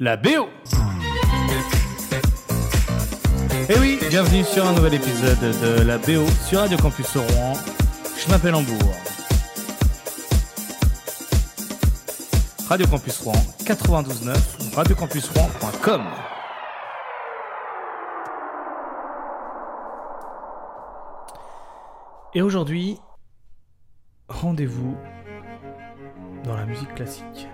la BO. Et oui, bienvenue sur un nouvel épisode de la BO sur Radio Campus Rouen. Je m'appelle Hambourg. Radio Campus Rouen 92.9, radiocampusrouen.com. Et aujourd'hui, rendez-vous dans la musique classique.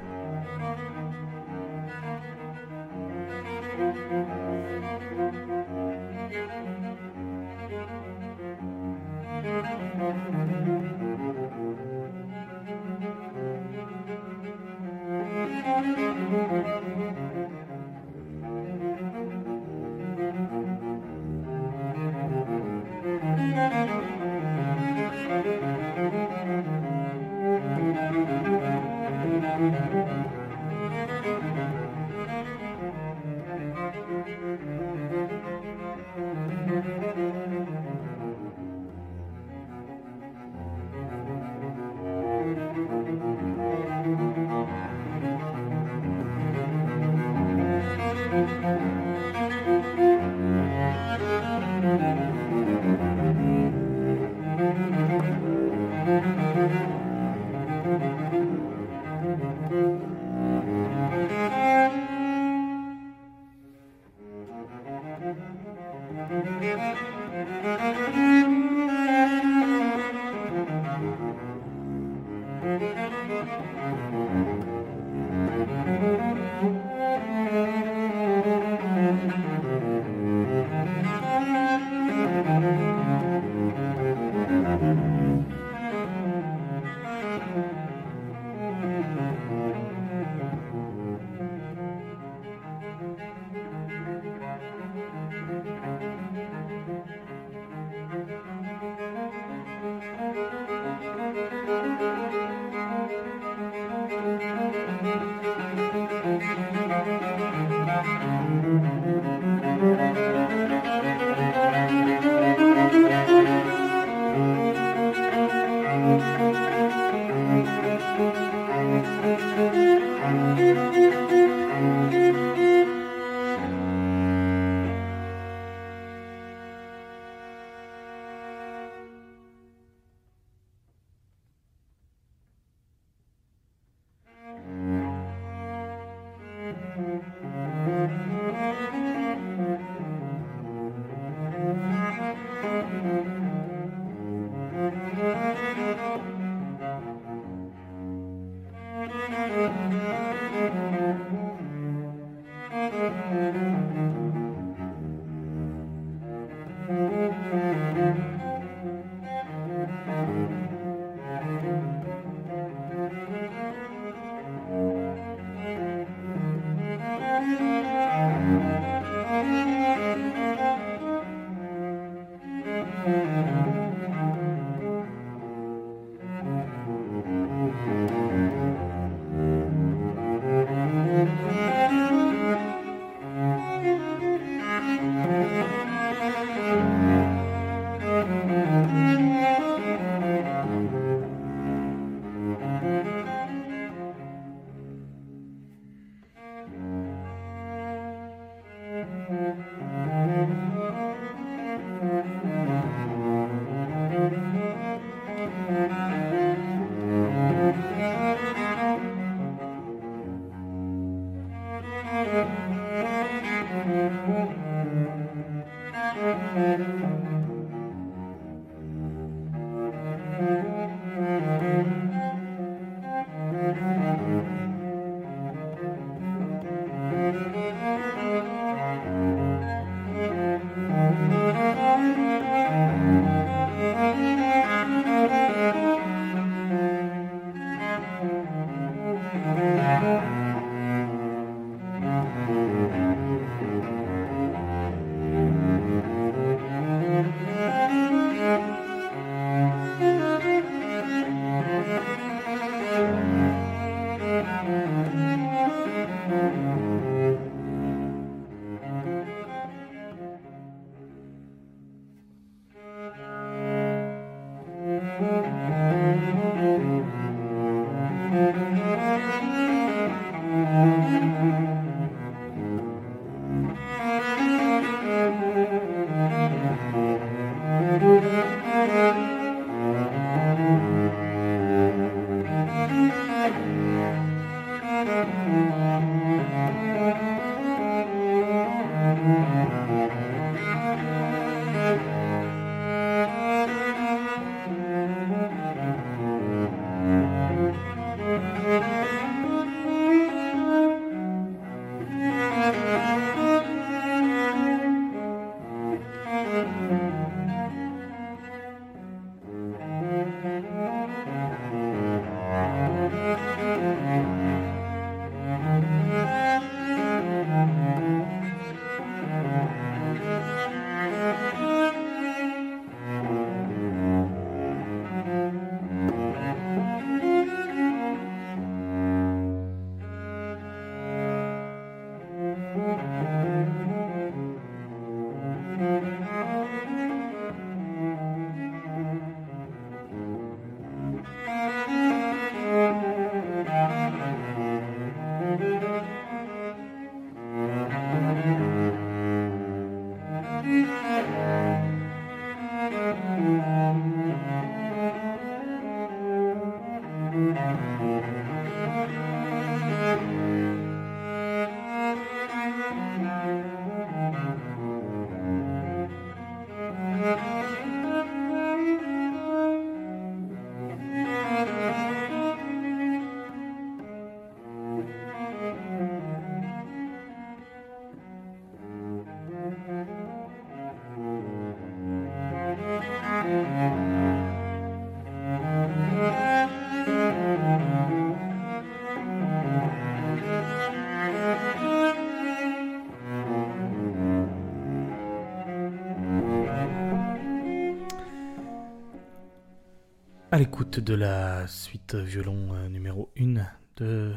De la suite violon euh, numéro 1 de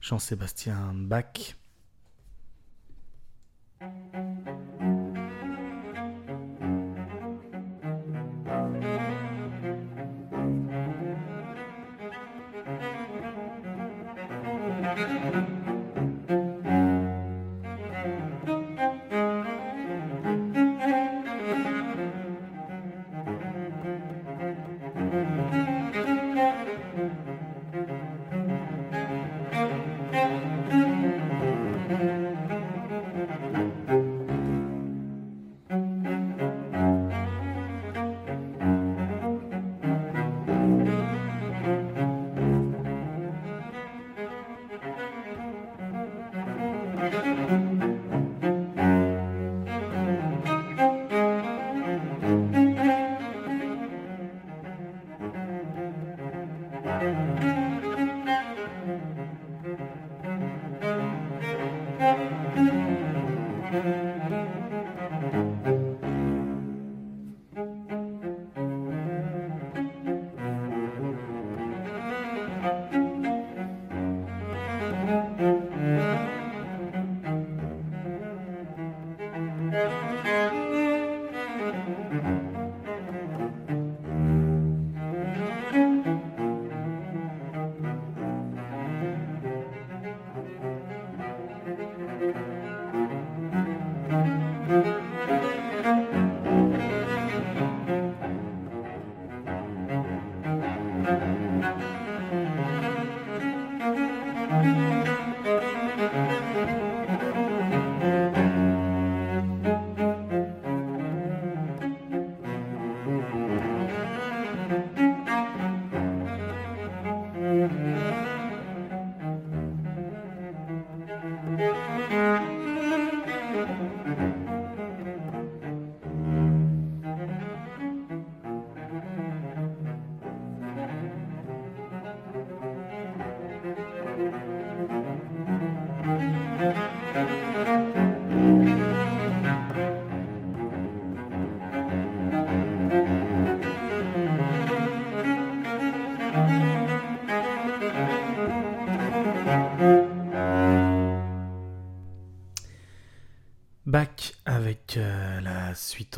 Jean-Sébastien Bach.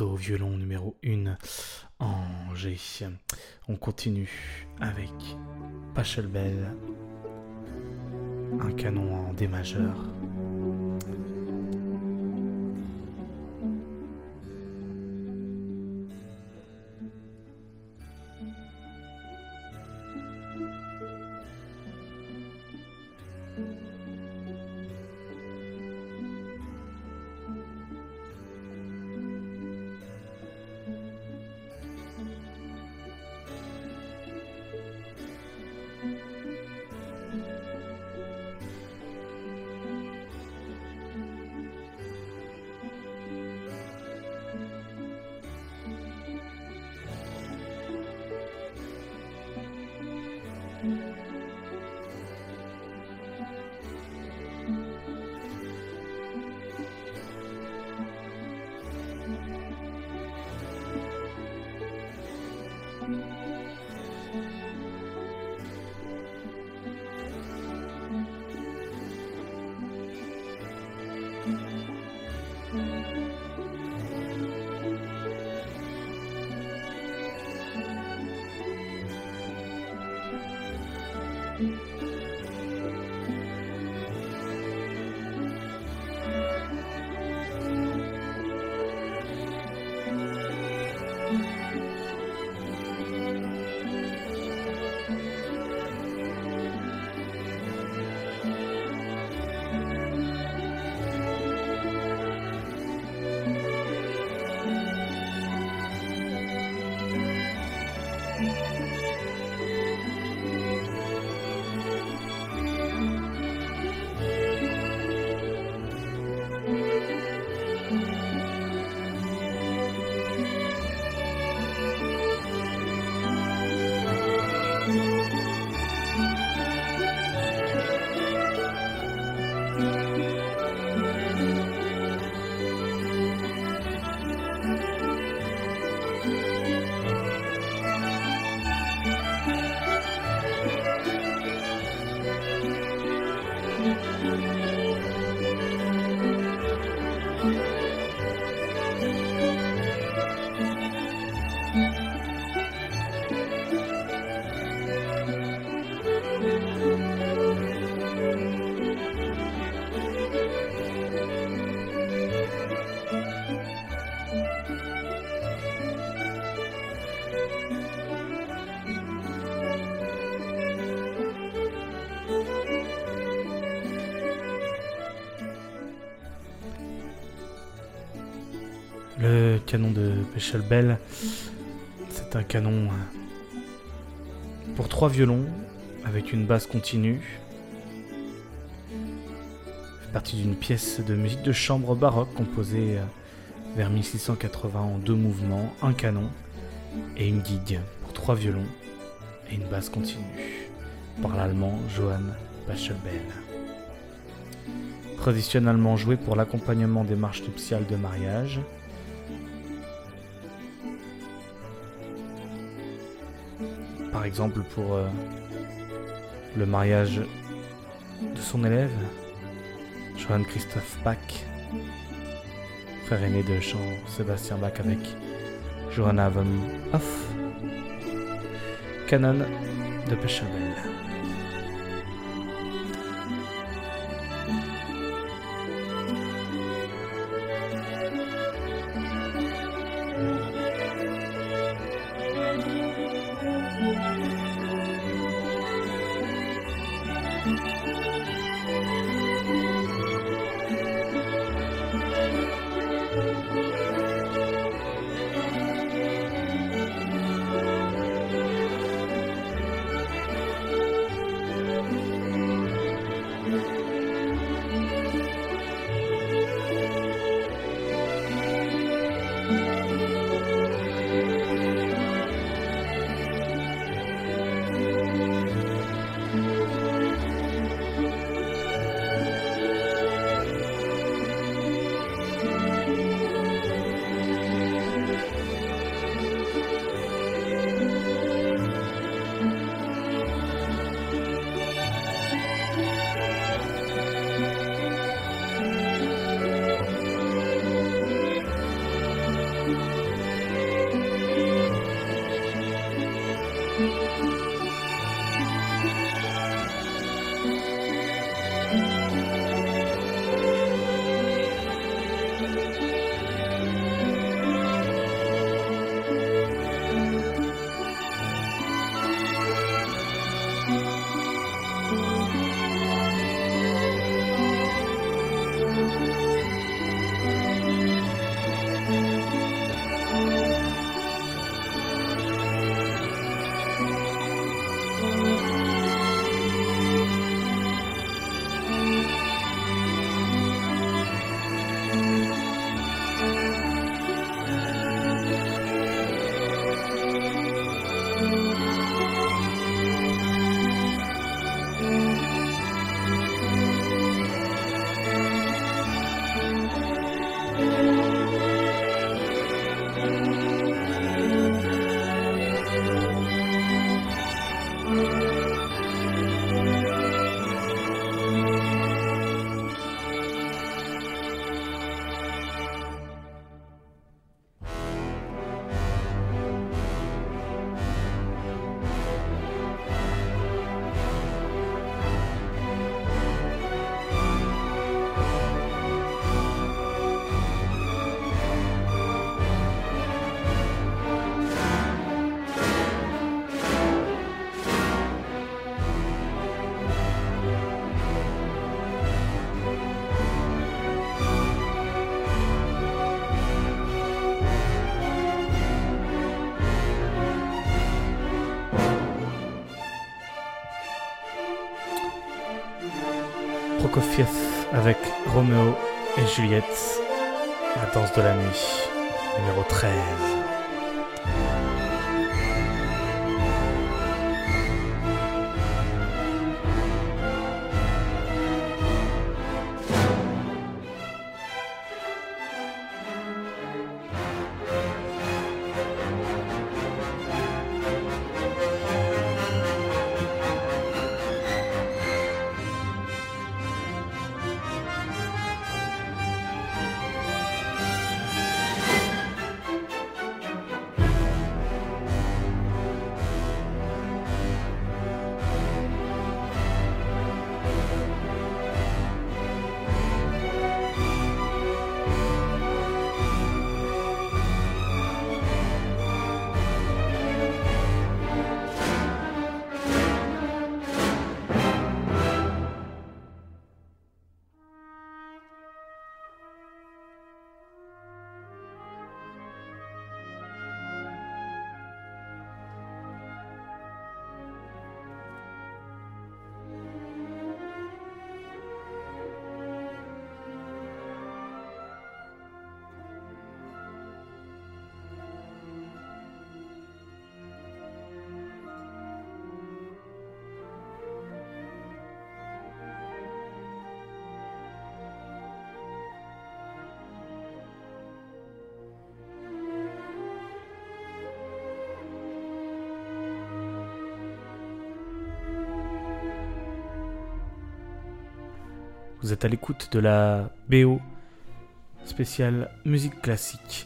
Violon numéro 1 en G. On continue avec Pachelbel, un canon en D majeur. Canon de Pechelbel, c'est un canon euh, pour trois violons avec une basse continue. fait partie d'une pièce de musique de chambre baroque composée euh, vers 1680 en deux mouvements, un canon et une gigue pour trois violons et une basse continue par l'allemand Johann Pachelbel. Traditionnellement joué pour l'accompagnement des marches nuptiales de mariage, par exemple pour euh, le mariage de son élève, Johann Christoph Bach, frère aîné de Jean-Sébastien Bach avec Johanna von Hoff, canon de Pechelbel. Roméo et Juliette, la danse de la nuit, numéro 13. Vous êtes à l'écoute de la BO spéciale musique classique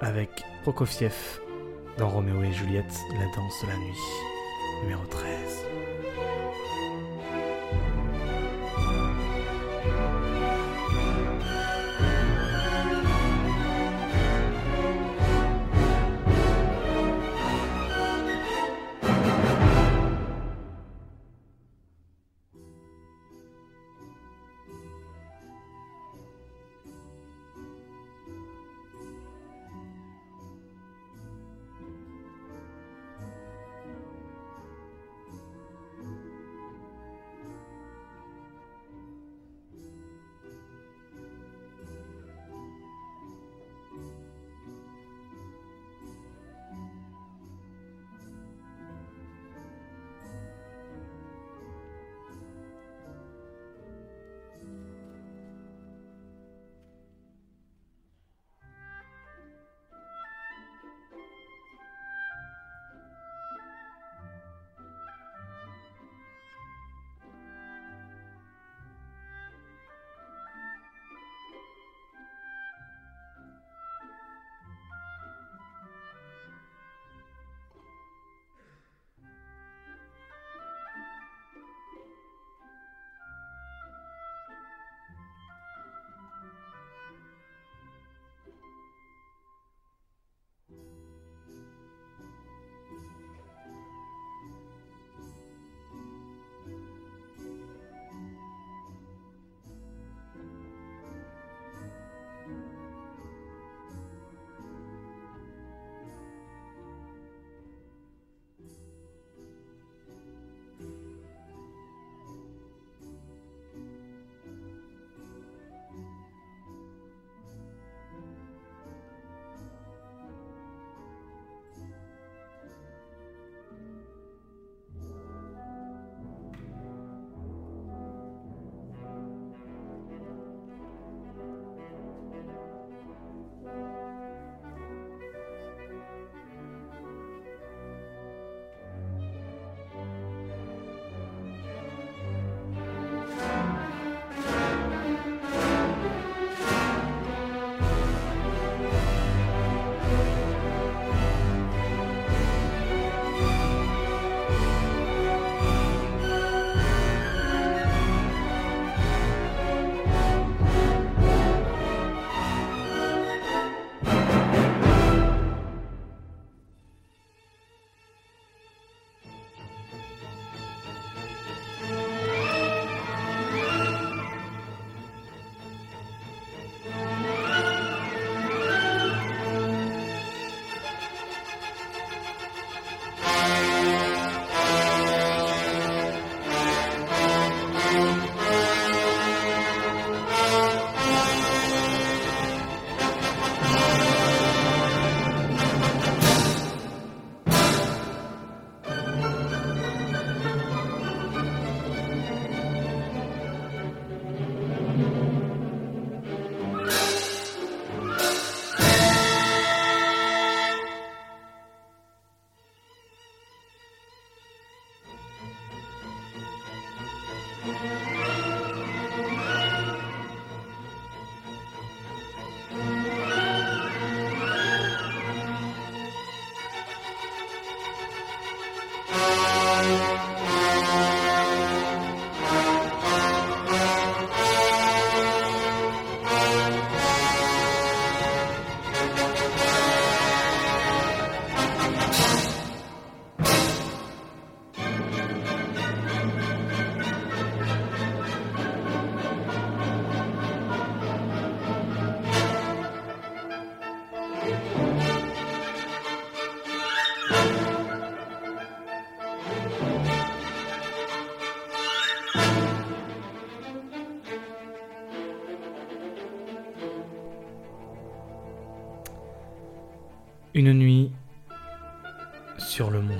avec Prokofiev dans Roméo et Juliette, la danse de la nuit, numéro 13.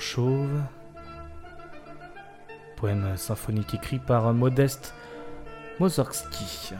Chauve. Poème symphonique écrit par Modeste Mozorski.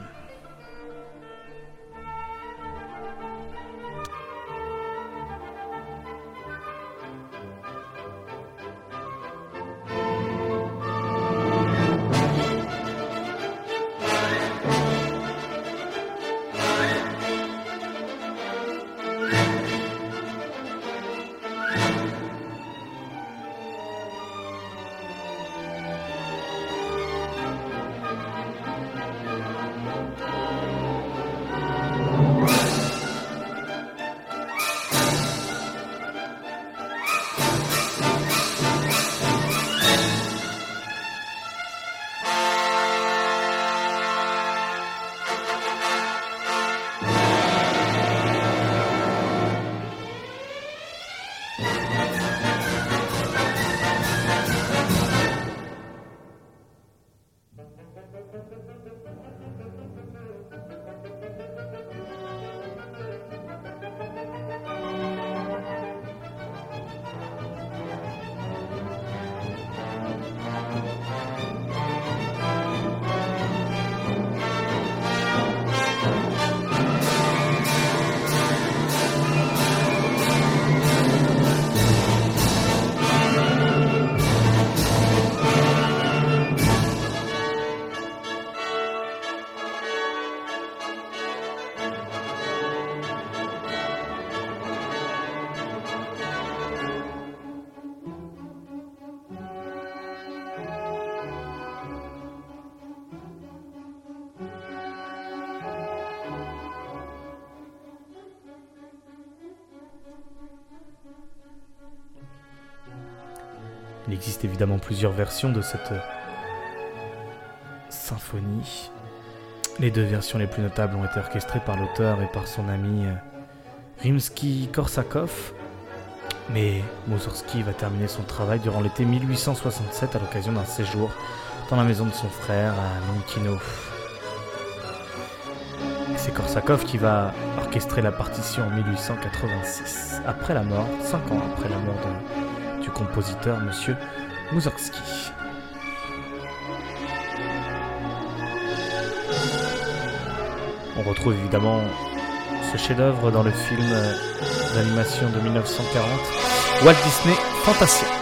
Il existe évidemment plusieurs versions de cette symphonie. Les deux versions les plus notables ont été orchestrées par l'auteur et par son ami Rimsky-Korsakov, mais Mussorgsky va terminer son travail durant l'été 1867 à l'occasion d'un séjour dans la maison de son frère à Minkino. C'est Korsakov qui va orchestrer la partition en 1886, après la mort, cinq ans après la mort du compositeur Monsieur Mussorgsky. On retrouve évidemment ce chef-d'œuvre dans le film d'animation de 1940, Walt Disney Fantasia.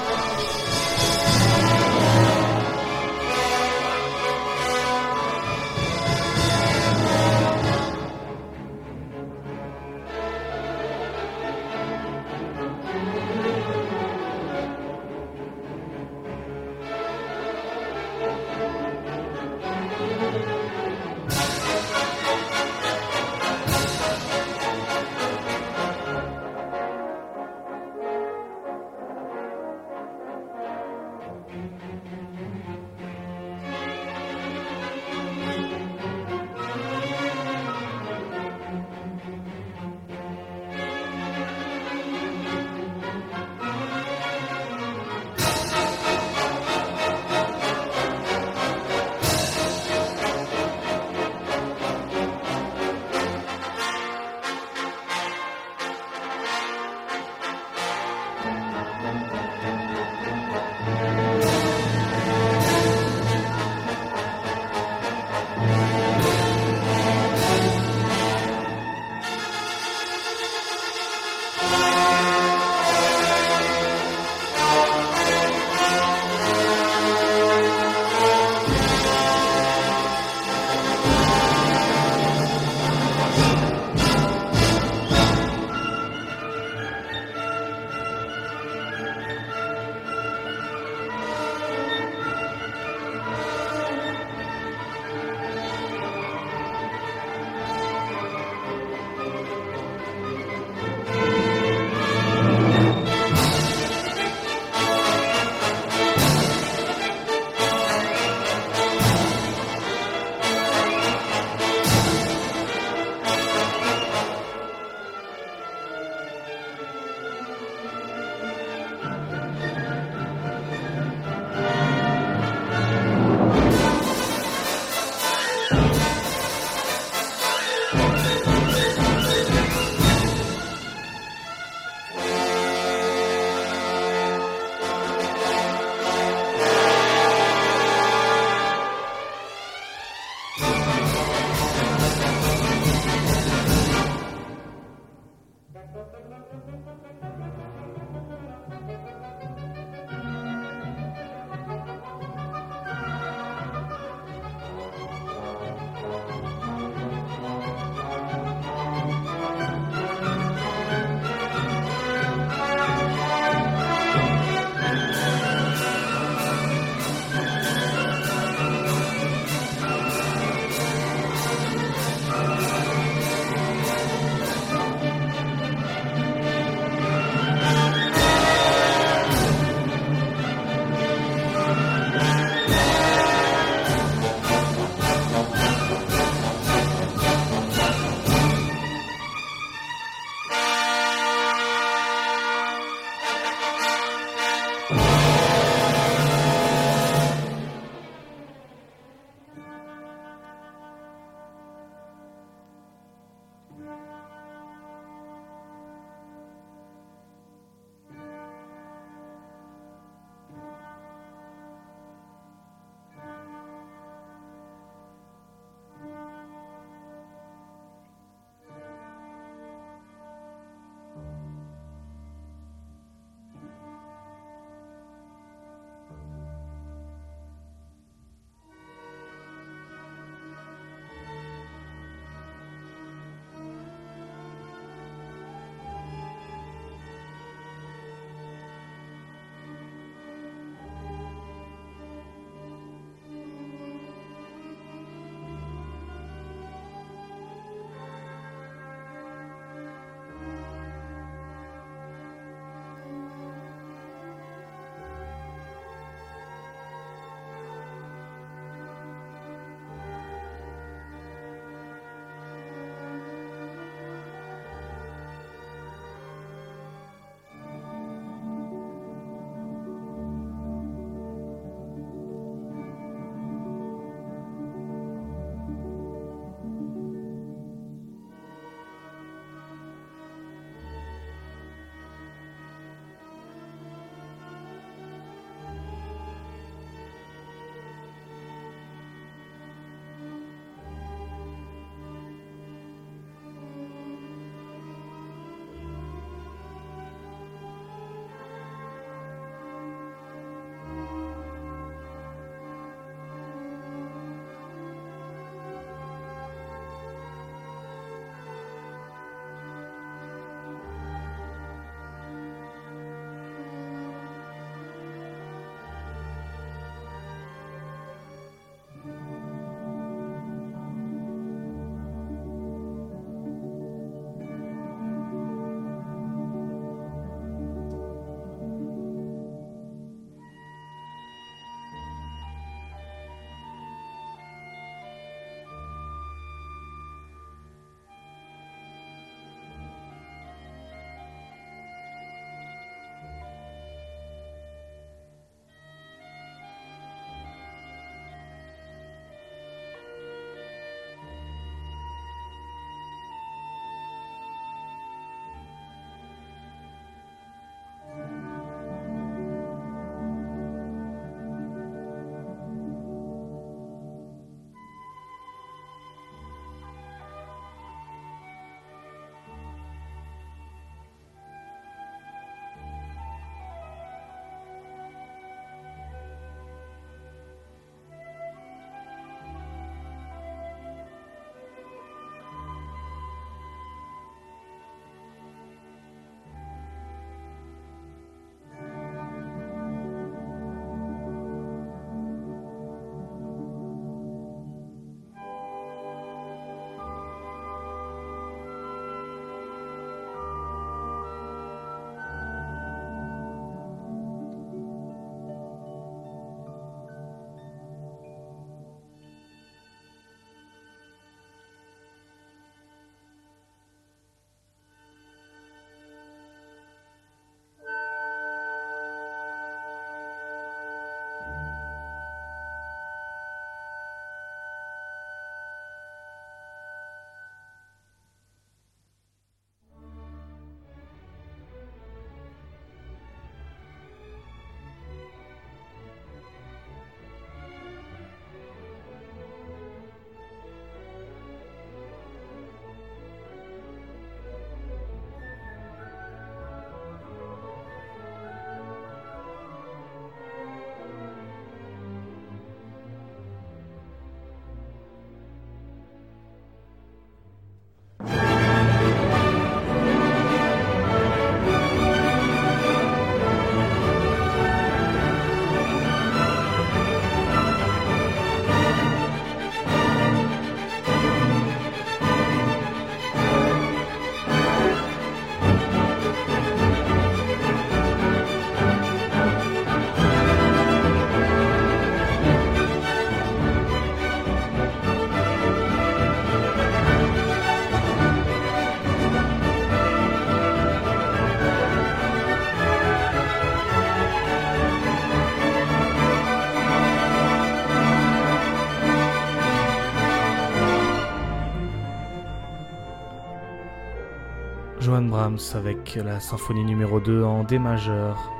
Johann Brahms avec la symphonie numéro 2 en D majeur.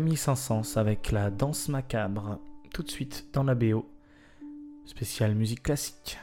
Camille Saint-Saëns avec la danse macabre, tout de suite dans la BO, spéciale musique classique.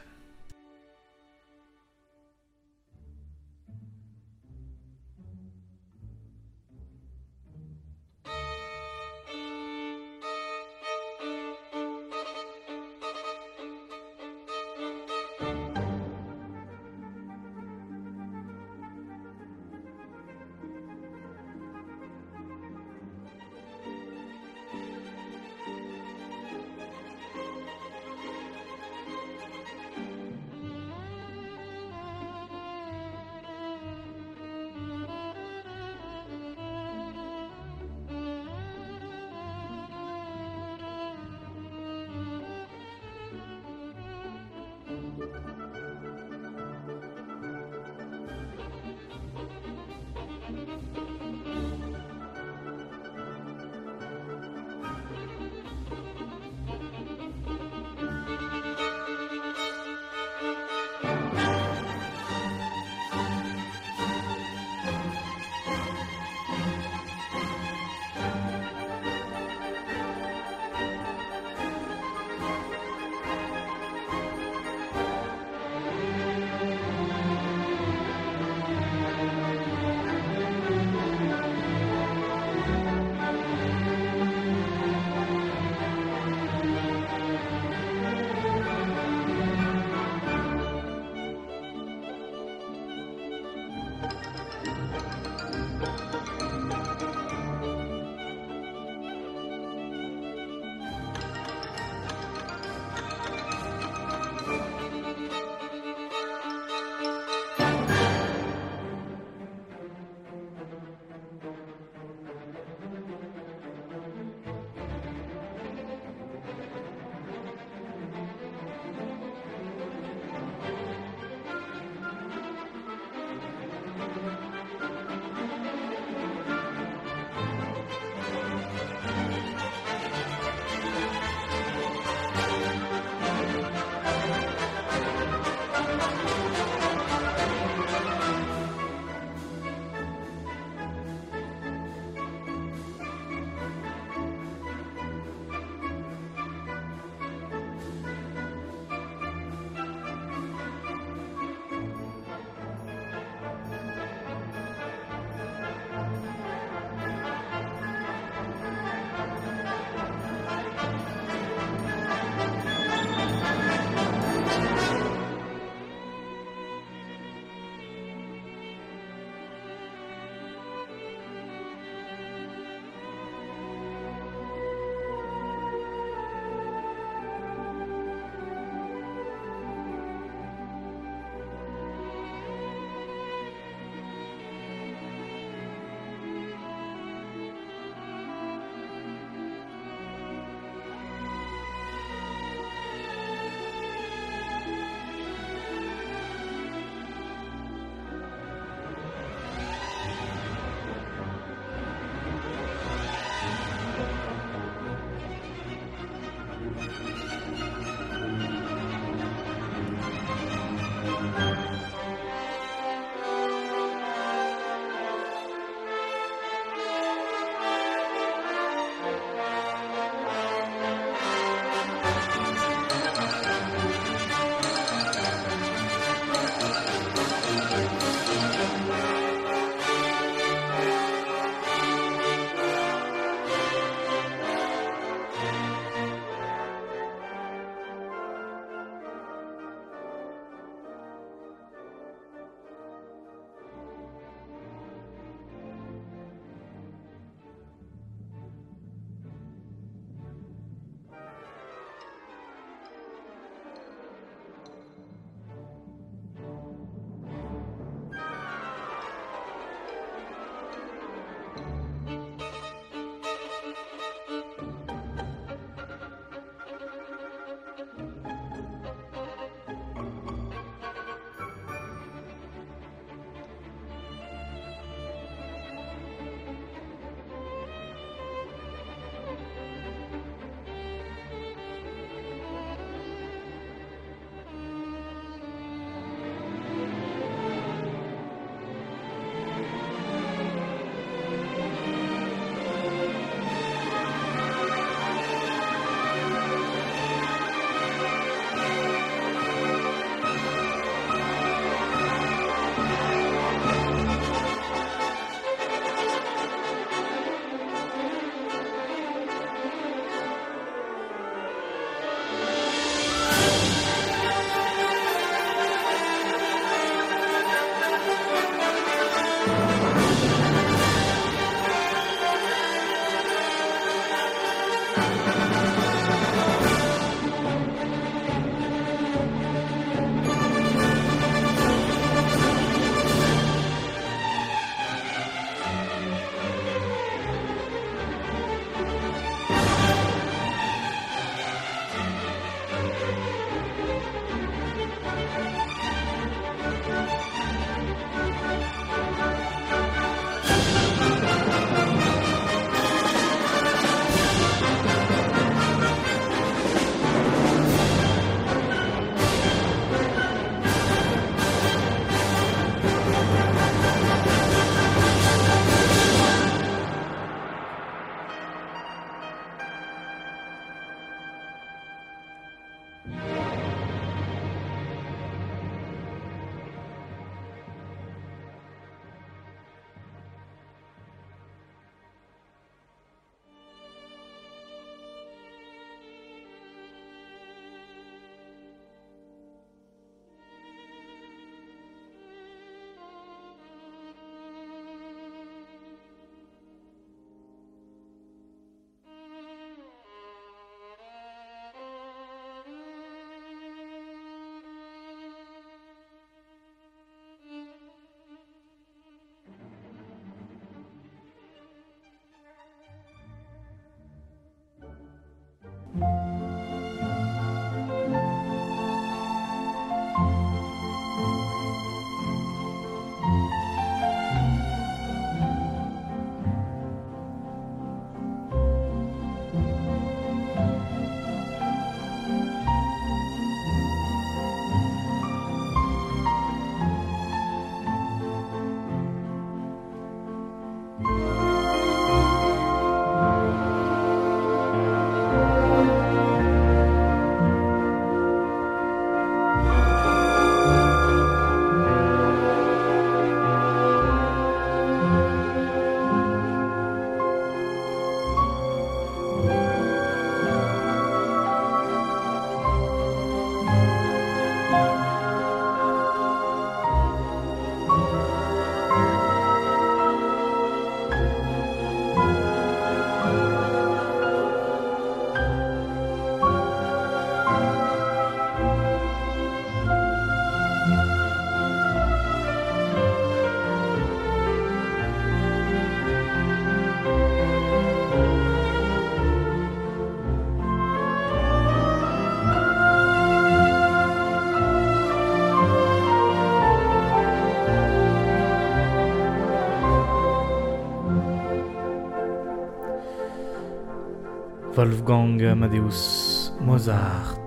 Wolfgang Amadeus Mozart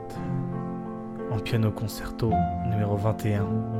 en piano concerto numéro 21.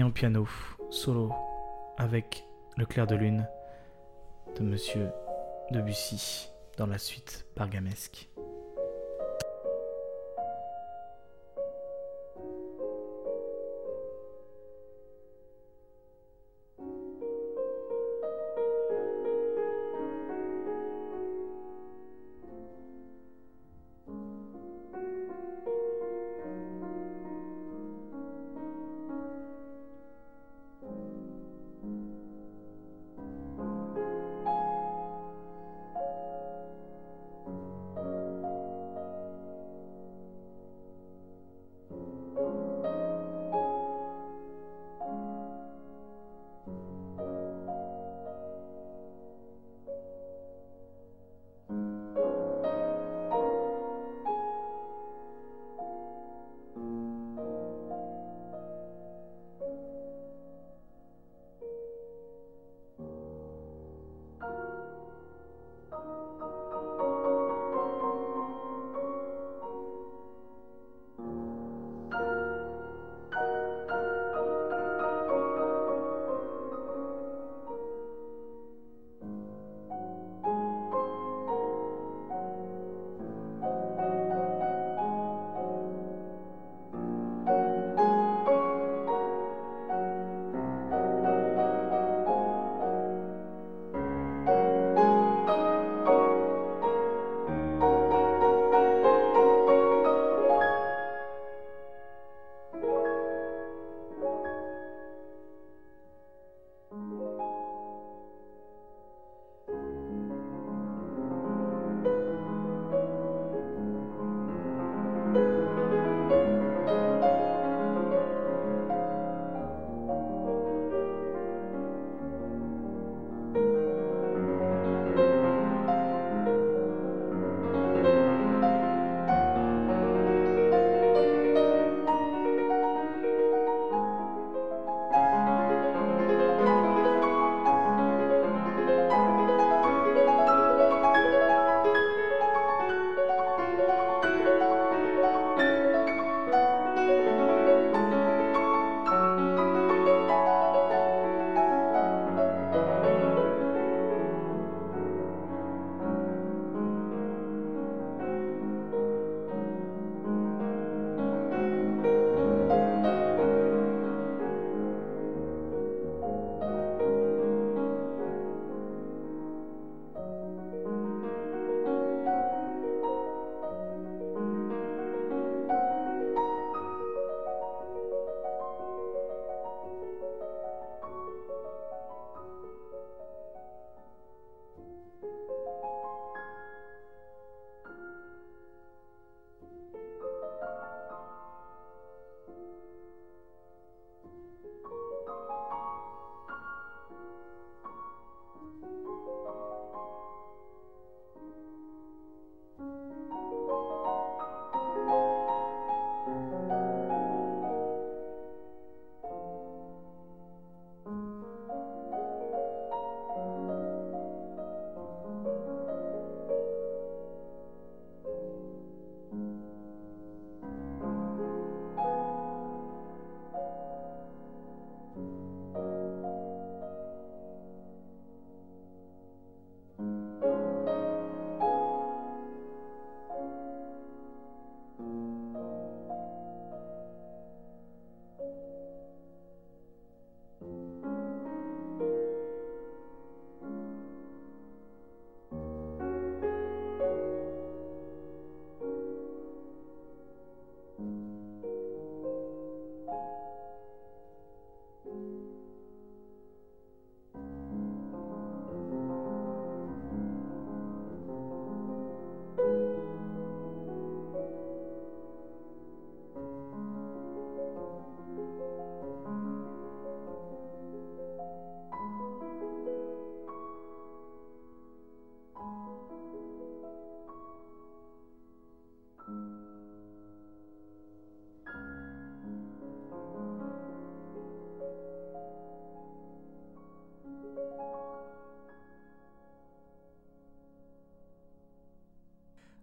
En piano, solo, avec Le clair de lune de Monsieur Debussy dans la suite bargamesque.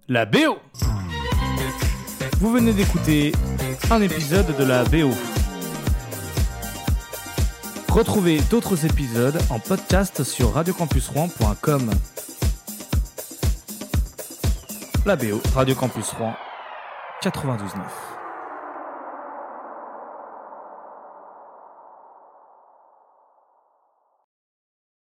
La BO. Vous venez d'écouter un épisode de la BO. Retrouvez d'autres épisodes en podcast sur radiocampusrouen.com. La BO, Radio Campus Rouen 92.9.